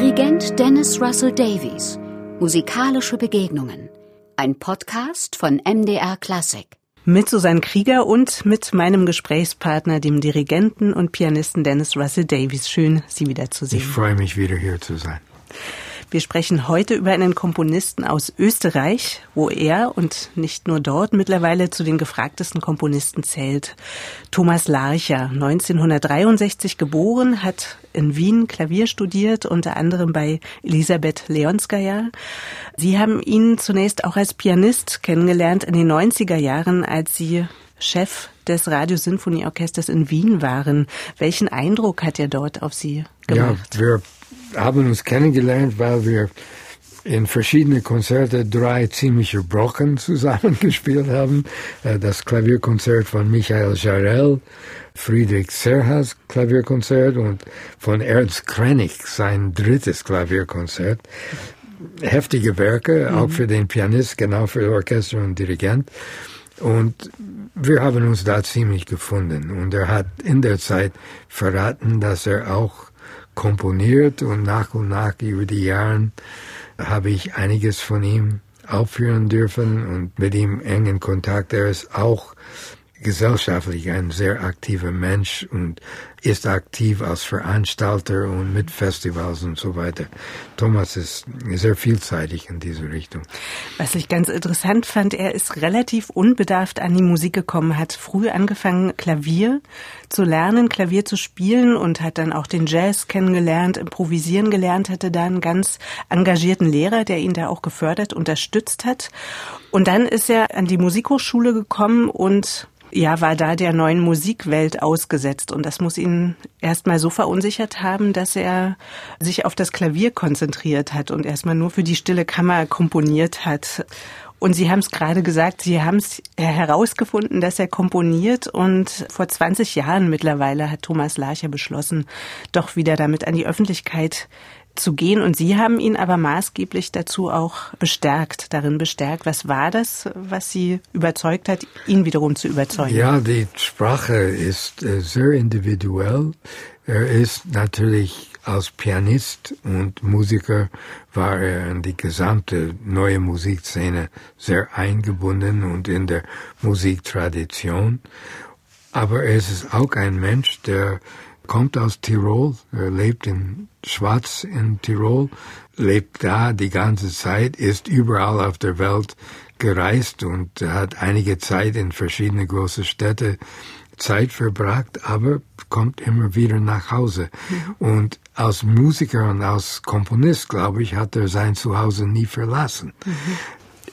Dirigent Dennis Russell Davies. Musikalische Begegnungen. Ein Podcast von MDR Classic. Mit Susanne Krieger und mit meinem Gesprächspartner, dem Dirigenten und Pianisten Dennis Russell Davies. Schön, Sie wiederzusehen. Ich freue mich, wieder hier zu sein. Wir sprechen heute über einen Komponisten aus Österreich, wo er und nicht nur dort mittlerweile zu den gefragtesten Komponisten zählt. Thomas Larcher, 1963 geboren, hat in Wien Klavier studiert, unter anderem bei Elisabeth Leonskaya. Sie haben ihn zunächst auch als Pianist kennengelernt in den 90er Jahren, als Sie Chef des Radiosinfonieorchesters in Wien waren. Welchen Eindruck hat er dort auf Sie gemacht? Ja, wir haben uns kennengelernt, weil wir in verschiedene Konzerte drei ziemliche Brocken zusammengespielt haben. Äh, das Klavierkonzert von Michael Jarell, Friedrich Serhas Klavierkonzert und von Ernst Krenig sein drittes Klavierkonzert. Heftige Werke, mhm. auch für den Pianist, genau für Orchester und Dirigent. Und wir haben uns da ziemlich gefunden. Und er hat in der Zeit verraten, dass er auch komponiert und nach und nach über die Jahre habe ich einiges von ihm aufführen dürfen und mit ihm engen Kontakt. Er ist auch gesellschaftlich ein sehr aktiver Mensch und ist aktiv als Veranstalter und mit Festivals und so weiter. Thomas ist sehr vielseitig in diese Richtung. Was ich ganz interessant fand, er ist relativ unbedarft an die Musik gekommen, hat früh angefangen, Klavier zu lernen, Klavier zu spielen und hat dann auch den Jazz kennengelernt, improvisieren gelernt, hatte da einen ganz engagierten Lehrer, der ihn da auch gefördert, unterstützt hat. Und dann ist er an die Musikhochschule gekommen und ja, war da der neuen Musikwelt ausgesetzt. Und das muss ihn erstmal so verunsichert haben, dass er sich auf das Klavier konzentriert hat und erstmal nur für die stille Kammer komponiert hat. Und Sie haben es gerade gesagt, Sie haben es herausgefunden, dass er komponiert und vor 20 Jahren mittlerweile hat Thomas Larcher beschlossen, doch wieder damit an die Öffentlichkeit zu gehen. Und Sie haben ihn aber maßgeblich dazu auch bestärkt, darin bestärkt. Was war das, was Sie überzeugt hat, ihn wiederum zu überzeugen? Ja, die Sprache ist äh, sehr individuell. Er ist natürlich als Pianist und Musiker war er in die gesamte neue Musikszene sehr eingebunden und in der Musiktradition. Aber er ist auch ein Mensch, der kommt aus Tirol, er lebt in Schwarz in Tirol, lebt da die ganze Zeit, ist überall auf der Welt gereist und hat einige Zeit in verschiedene große Städte Zeit verbracht, aber kommt immer wieder nach Hause. Mhm. Und als Musiker und als Komponist, glaube ich, hat er sein Zuhause nie verlassen. Mhm.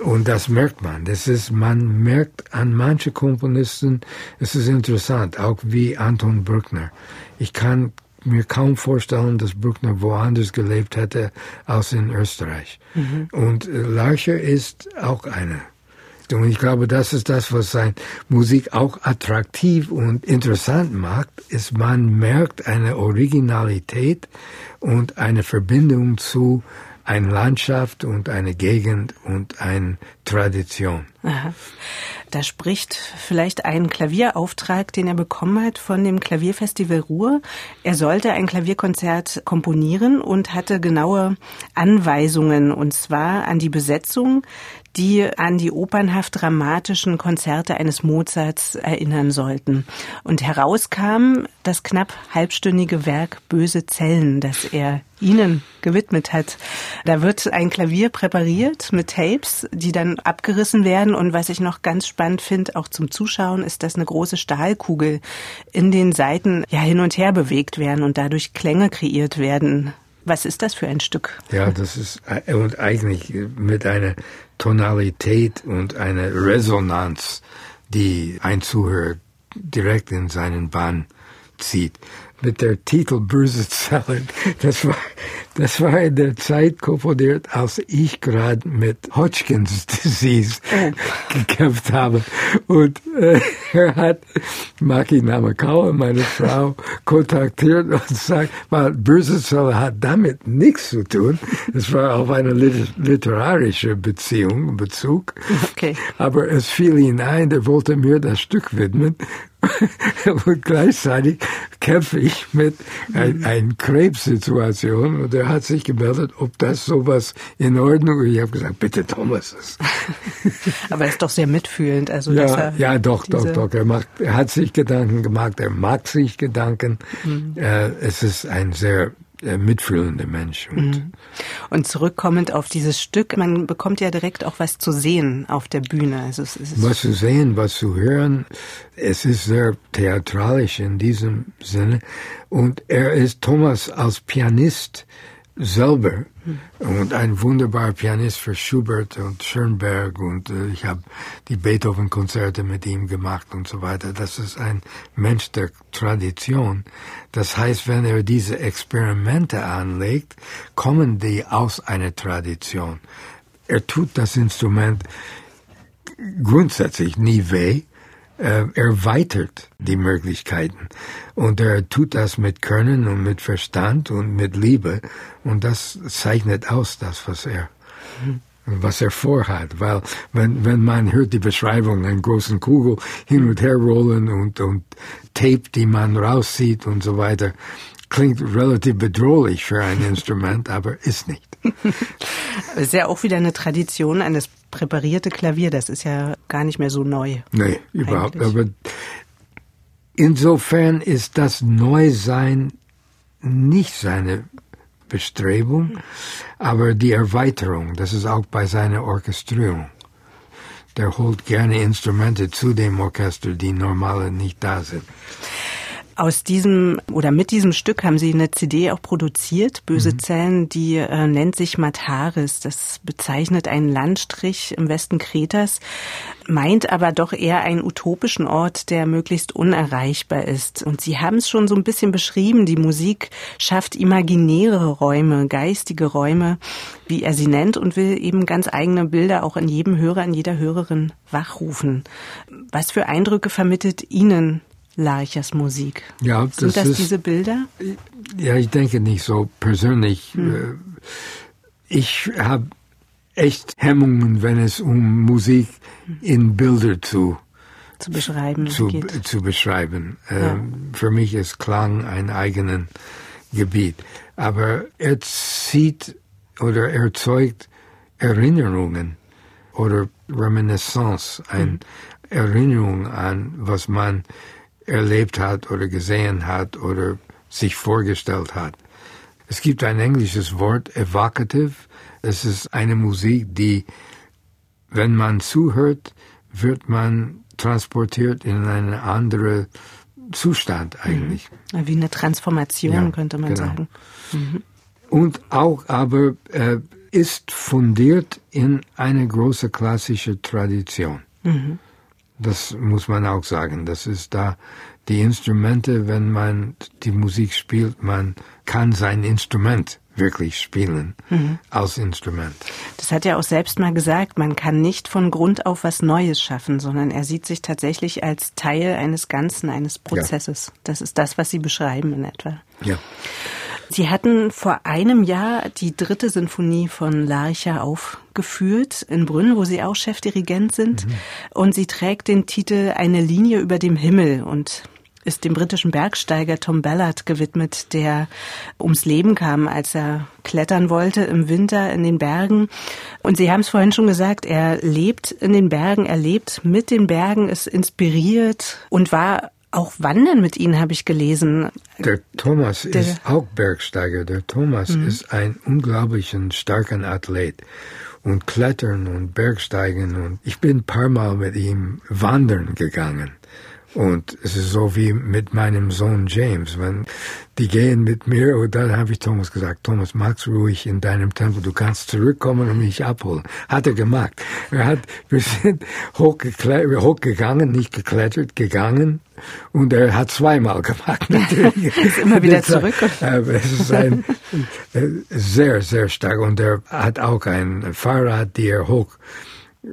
Und das merkt man. Das ist, man merkt an manche Komponisten, es ist interessant, auch wie Anton Bruckner. Ich kann mir kaum vorstellen, dass Bruckner woanders gelebt hätte als in Österreich. Mhm. Und äh, Larcher ist auch einer. Und ich glaube, das ist das, was sein Musik auch attraktiv und interessant macht, ist, man merkt eine Originalität und eine Verbindung zu eine Landschaft und eine Gegend und eine Tradition. Aha. Da spricht vielleicht ein Klavierauftrag, den er bekommen hat von dem Klavierfestival Ruhr. Er sollte ein Klavierkonzert komponieren und hatte genaue Anweisungen, und zwar an die Besetzung, die an die opernhaft dramatischen Konzerte eines Mozarts erinnern sollten. Und herauskam das knapp halbstündige Werk Böse Zellen, das er Ihnen gewidmet hat. Da wird ein Klavier präpariert mit Tapes, die dann abgerissen werden. Und was ich noch ganz spannend finde, auch zum Zuschauen, ist, dass eine große Stahlkugel in den Seiten ja hin und her bewegt werden und dadurch Klänge kreiert werden. Was ist das für ein Stück? Ja, das ist und eigentlich mit einer Tonalität und einer Resonanz, die ein Zuhörer direkt in seinen Bann zieht mit der Titel Böse Zellen. Das war, das war in der Zeit komponiert, als ich gerade mit Hodgkins Disease gekämpft habe. Und äh, er hat Maki Namakawa, meine Frau, kontaktiert und sagt, weil Böse Zellen hat damit nichts zu tun. Es war auf eine literarische Beziehung, Bezug. Okay. Aber es fiel ihm ein, der wollte mir das Stück widmen. und gleichzeitig kämpfe ich mit ein, ein Krebssituation und er hat sich gemeldet, ob das sowas in Ordnung ist. Ich habe gesagt, bitte Thomas. Aber er ist doch sehr mitfühlend. Also ja, ja, doch, doch, doch. Er, macht, er hat sich Gedanken gemacht, er mag sich Gedanken. Mhm. Äh, es ist ein sehr äh, mitfühlender Mensch. Und, mhm. und zurückkommend auf dieses Stück, man bekommt ja direkt auch was zu sehen auf der Bühne. Also was zu sehen, was zu hören. Es ist sehr theatralisch in diesem Sinne. Und er ist Thomas als Pianist selber und ein wunderbarer Pianist für Schubert und Schönberg und äh, ich habe die Beethoven-Konzerte mit ihm gemacht und so weiter. Das ist ein Mensch der Tradition. Das heißt, wenn er diese Experimente anlegt, kommen die aus einer Tradition. Er tut das Instrument grundsätzlich nie weh, äh, erweitert die Möglichkeiten. Und er tut das mit Können und mit Verstand und mit Liebe. Und das zeichnet aus das, was er, was er vorhat. Weil, wenn, wenn man hört die Beschreibung, einen großen Kugel hin und her rollen und, und Tape, die man rauszieht und so weiter, klingt relativ bedrohlich für ein Instrument, aber ist nicht. ist ja auch wieder eine Tradition eines präparierte Klavier, das ist ja gar nicht mehr so neu. Nee, überhaupt. Eigentlich. Aber insofern ist das Neusein nicht seine Bestrebung, aber die Erweiterung, das ist auch bei seiner Orchestrierung. Der holt gerne Instrumente zu dem Orchester, die normale nicht da sind. Aus diesem oder mit diesem Stück haben Sie eine CD auch produziert, Böse mhm. Zellen, die äh, nennt sich Mataris. Das bezeichnet einen Landstrich im Westen Kretas, meint aber doch eher einen utopischen Ort, der möglichst unerreichbar ist. Und Sie haben es schon so ein bisschen beschrieben, die Musik schafft imaginäre Räume, geistige Räume, wie er sie nennt, und will eben ganz eigene Bilder auch in jedem Hörer, in jeder Hörerin wachrufen. Was für Eindrücke vermittelt Ihnen Larchers Musik. Ja, das Sind das ist, diese Bilder? Ja, ich denke nicht so persönlich. Hm. Äh, ich habe echt Hemmungen, wenn es um Musik in Bilder zu zu beschreiben zu, geht. zu beschreiben. Ja. Ähm, für mich ist Klang ein eigenes Gebiet, aber er zieht oder erzeugt Erinnerungen oder Reminiscence, eine hm. Erinnerung an, was man erlebt hat oder gesehen hat oder sich vorgestellt hat. Es gibt ein englisches Wort, evocative. Es ist eine Musik, die, wenn man zuhört, wird man transportiert in einen anderen Zustand eigentlich. Mhm. Wie eine Transformation, ja, könnte man genau. sagen. Mhm. Und auch aber äh, ist fundiert in eine große klassische Tradition. Mhm. Das muss man auch sagen. Das ist da die Instrumente, wenn man die Musik spielt, man kann sein Instrument wirklich spielen mhm. als Instrument. Das hat er auch selbst mal gesagt, man kann nicht von Grund auf was Neues schaffen, sondern er sieht sich tatsächlich als Teil eines Ganzen, eines Prozesses. Ja. Das ist das, was Sie beschreiben in etwa. Ja. Sie hatten vor einem Jahr die dritte Sinfonie von Larcher aufgeführt in Brünn, wo Sie auch Chefdirigent sind. Mhm. Und sie trägt den Titel Eine Linie über dem Himmel und ist dem britischen Bergsteiger Tom Ballard gewidmet, der ums Leben kam, als er klettern wollte im Winter in den Bergen. Und Sie haben es vorhin schon gesagt, er lebt in den Bergen, er lebt mit den Bergen, ist inspiriert und war auch wandern mit Ihnen, habe ich gelesen. Der Thomas der, ist auch Bergsteiger. Der Thomas mhm. ist ein unglaublich starker Athlet. Und Klettern und Bergsteigen. Und ich bin ein paar Mal mit ihm wandern gegangen. Und es ist so wie mit meinem Sohn James. Wenn die gehen mit mir, und dann habe ich Thomas gesagt, Thomas, magst ruhig in deinem Tempel, du kannst zurückkommen und mich abholen. Hat er gemacht. Er hat, wir sind hochgegangen, nicht geklettert, gegangen. Und er hat zweimal gemacht. Natürlich. ist immer wieder zurück. Aber es ist ein, äh, sehr, sehr stark. Und er hat auch ein Fahrrad, die er hoch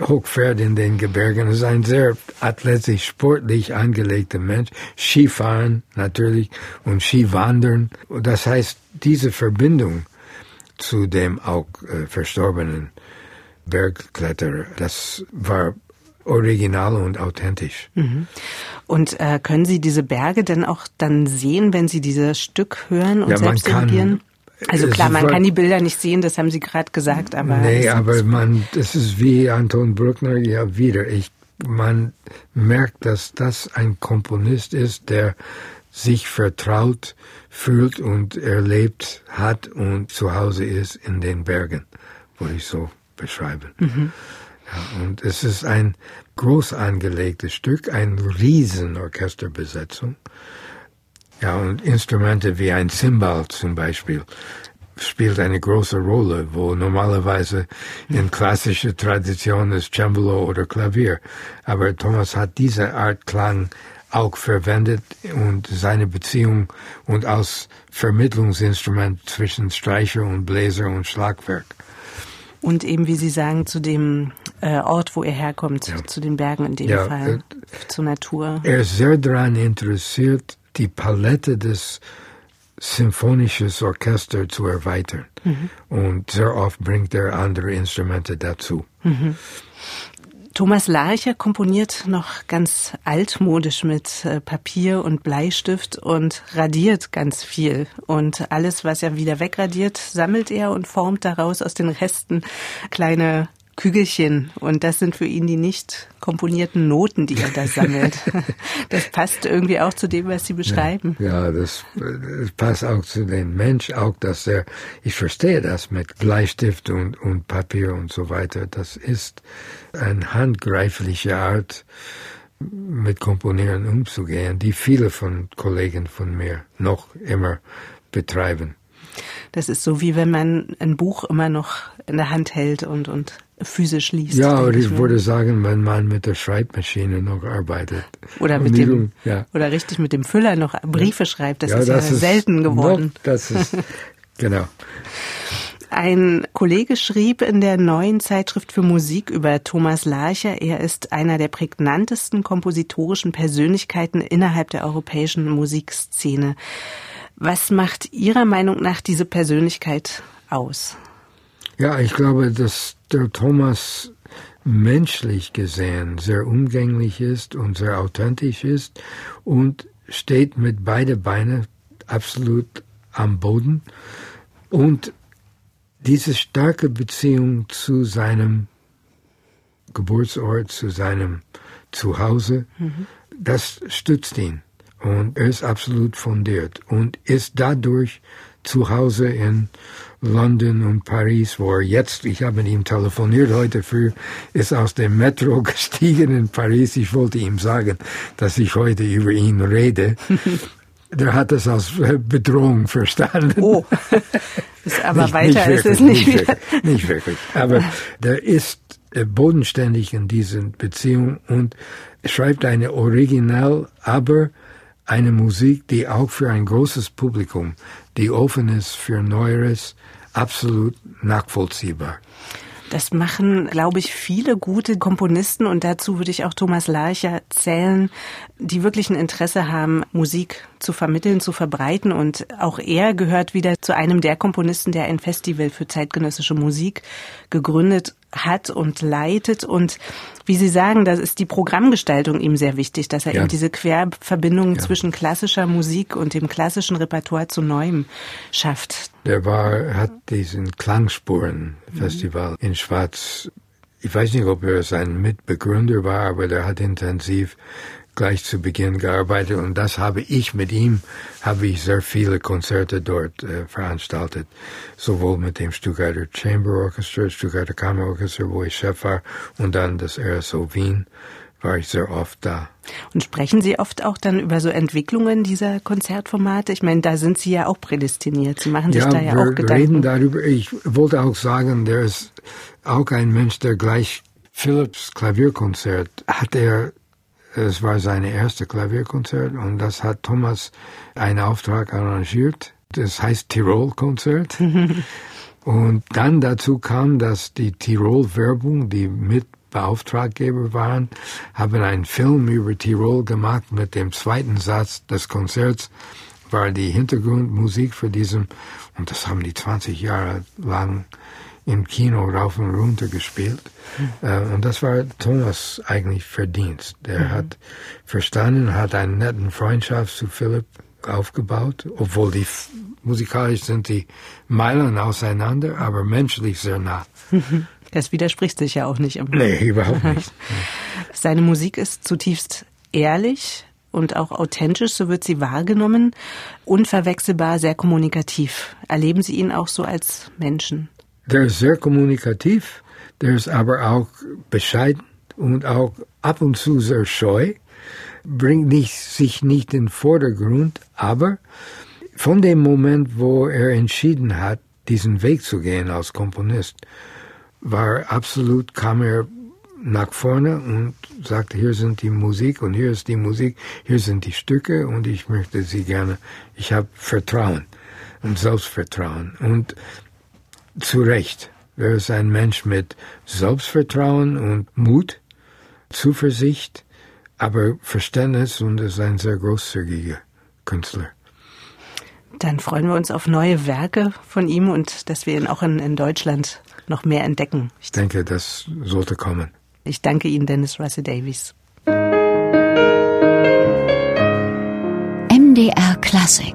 hochfährt in den Gebirgen. Er ist ein sehr athletisch, sportlich angelegter Mensch. Skifahren natürlich und Skiwandern. Das heißt, diese Verbindung zu dem auch äh, verstorbenen Bergkletterer, das war original und authentisch. Mhm. Und äh, können Sie diese Berge denn auch dann sehen, wenn Sie dieses Stück hören und ja, selbst dirigieren? Also klar, man kann die Bilder nicht sehen, das haben Sie gerade gesagt, aber. Nee, aber man, das ist wie Anton Bruckner ja wieder. Ich, man merkt, dass das ein Komponist ist, der sich vertraut fühlt und erlebt hat und zu Hause ist in den Bergen, würde ich so beschreiben. Mhm. Ja, und es ist ein groß angelegtes Stück, eine Riesenorchesterbesetzung. Ja, und Instrumente wie ein Cymbal zum Beispiel spielt eine große Rolle, wo normalerweise in klassischer Tradition ist Cembalo oder Klavier. Aber Thomas hat diese Art Klang auch verwendet und seine Beziehung und als Vermittlungsinstrument zwischen Streicher und Bläser und Schlagwerk. Und eben, wie Sie sagen, zu dem äh, Ort, wo er herkommt, ja. zu den Bergen in dem ja, Fall, äh, zur Natur. Er ist sehr daran interessiert, die Palette des symphonischen Orchesters zu erweitern. Mhm. Und sehr oft bringt er andere Instrumente dazu. Mhm. Thomas Larcher komponiert noch ganz altmodisch mit äh, Papier und Bleistift und radiert ganz viel. Und alles, was er wieder wegradiert, sammelt er und formt daraus aus den Resten kleine Kügelchen. Und das sind für ihn die nicht komponierten Noten, die er da sammelt. Das passt irgendwie auch zu dem, was Sie beschreiben. Ja, ja das, das, passt auch zu dem Mensch, auch dass er, ich verstehe das mit Bleistift und, und Papier und so weiter. Das ist eine handgreifliche Art, mit Komponieren umzugehen, die viele von Kollegen von mir noch immer betreiben. Das ist so wie wenn man ein Buch immer noch in der Hand hält und, und physisch liest. Ja, aber ich, ich würde sagen, wenn man mit der Schreibmaschine noch arbeitet. Oder mit dem, ja. oder richtig mit dem Füller noch Briefe schreibt, das ja, ist das ja ist selten geworden. Noch, das ist, genau. Ein Kollege schrieb in der neuen Zeitschrift für Musik über Thomas Larcher, er ist einer der prägnantesten kompositorischen Persönlichkeiten innerhalb der europäischen Musikszene. Was macht Ihrer Meinung nach diese Persönlichkeit aus? Ja, ich glaube, dass der Thomas menschlich gesehen sehr umgänglich ist und sehr authentisch ist und steht mit beide Beine absolut am Boden und diese starke Beziehung zu seinem Geburtsort, zu seinem Zuhause, mhm. das stützt ihn und er ist absolut fundiert und ist dadurch zu Hause in London und Paris, wo er jetzt, ich habe mit ihm telefoniert heute früh, ist aus dem Metro gestiegen in Paris. Ich wollte ihm sagen, dass ich heute über ihn rede. Der hat es als Bedrohung verstanden. Oh, ist aber nicht, weiter nicht ist es nicht, nicht wirklich, nicht wirklich. Aber der ist bodenständig in diesen Beziehungen und schreibt eine Original, aber eine Musik, die auch für ein großes Publikum, die offen ist für Neueres, absolut nachvollziehbar. Das machen, glaube ich, viele gute Komponisten und dazu würde ich auch Thomas Larcher zählen, die wirklich ein Interesse haben, Musik zu vermitteln, zu verbreiten. Und auch er gehört wieder zu einem der Komponisten, der ein Festival für zeitgenössische Musik gegründet hat und leitet. Und wie Sie sagen, da ist die Programmgestaltung ihm sehr wichtig, dass er ja. eben diese Querverbindung ja. zwischen klassischer Musik und dem klassischen Repertoire zu Neuem schafft. Der war, hat diesen Klangspuren-Festival mhm. in Schwarz. Ich weiß nicht, ob er sein Mitbegründer war, aber der hat intensiv gleich zu Beginn gearbeitet. Und das habe ich mit ihm, habe ich sehr viele Konzerte dort äh, veranstaltet, sowohl mit dem Stuttgarter Chamber Orchestra, Stuttgarter Kammerorchester, wo ich Chef war, und dann das RSO Wien war ich sehr oft da. Und sprechen Sie oft auch dann über so Entwicklungen dieser Konzertformate? Ich meine, da sind Sie ja auch prädestiniert. Sie machen sich ja, da ja auch Gedanken. reden darüber. Ich wollte auch sagen, der ist auch ein Mensch, der gleich Philips Klavierkonzert hat er es war sein erstes Klavierkonzert und das hat Thomas einen Auftrag arrangiert. Das heißt Tirol-Konzert. und dann dazu kam, dass die Tirol-Werbung, die mit Beauftraggeber waren, haben einen Film über Tirol gemacht mit dem zweiten Satz des Konzerts war die Hintergrundmusik für diesen, und das haben die 20 Jahre lang im Kino rauf und runter gespielt. Mhm. und das war Thomas eigentlich Verdienst. Der mhm. hat verstanden, hat einen netten Freundschaft zu Philipp aufgebaut, obwohl die musikalisch sind die Meilen auseinander, aber menschlich sehr nah. Das widerspricht sich ja auch nicht. Nee, überhaupt nicht. Seine Musik ist zutiefst ehrlich und auch authentisch, so wird sie wahrgenommen, unverwechselbar, sehr kommunikativ. Erleben Sie ihn auch so als Menschen? Der ist sehr kommunikativ, der ist aber auch bescheiden und auch ab und zu sehr scheu, bringt nicht, sich nicht in den Vordergrund, aber von dem Moment, wo er entschieden hat, diesen Weg zu gehen als Komponist, war absolut, kam er nach vorne und sagte, hier sind die Musik und hier ist die Musik, hier sind die Stücke und ich möchte sie gerne, ich habe Vertrauen und Selbstvertrauen und zu Recht. Er ist ein Mensch mit Selbstvertrauen und Mut, Zuversicht, aber Verständnis und ist ein sehr großzügiger Künstler. Dann freuen wir uns auf neue Werke von ihm und dass wir ihn auch in, in Deutschland noch mehr entdecken. Ich denke, das sollte kommen. Ich danke Ihnen, Dennis Russell Davies. MDR Klassik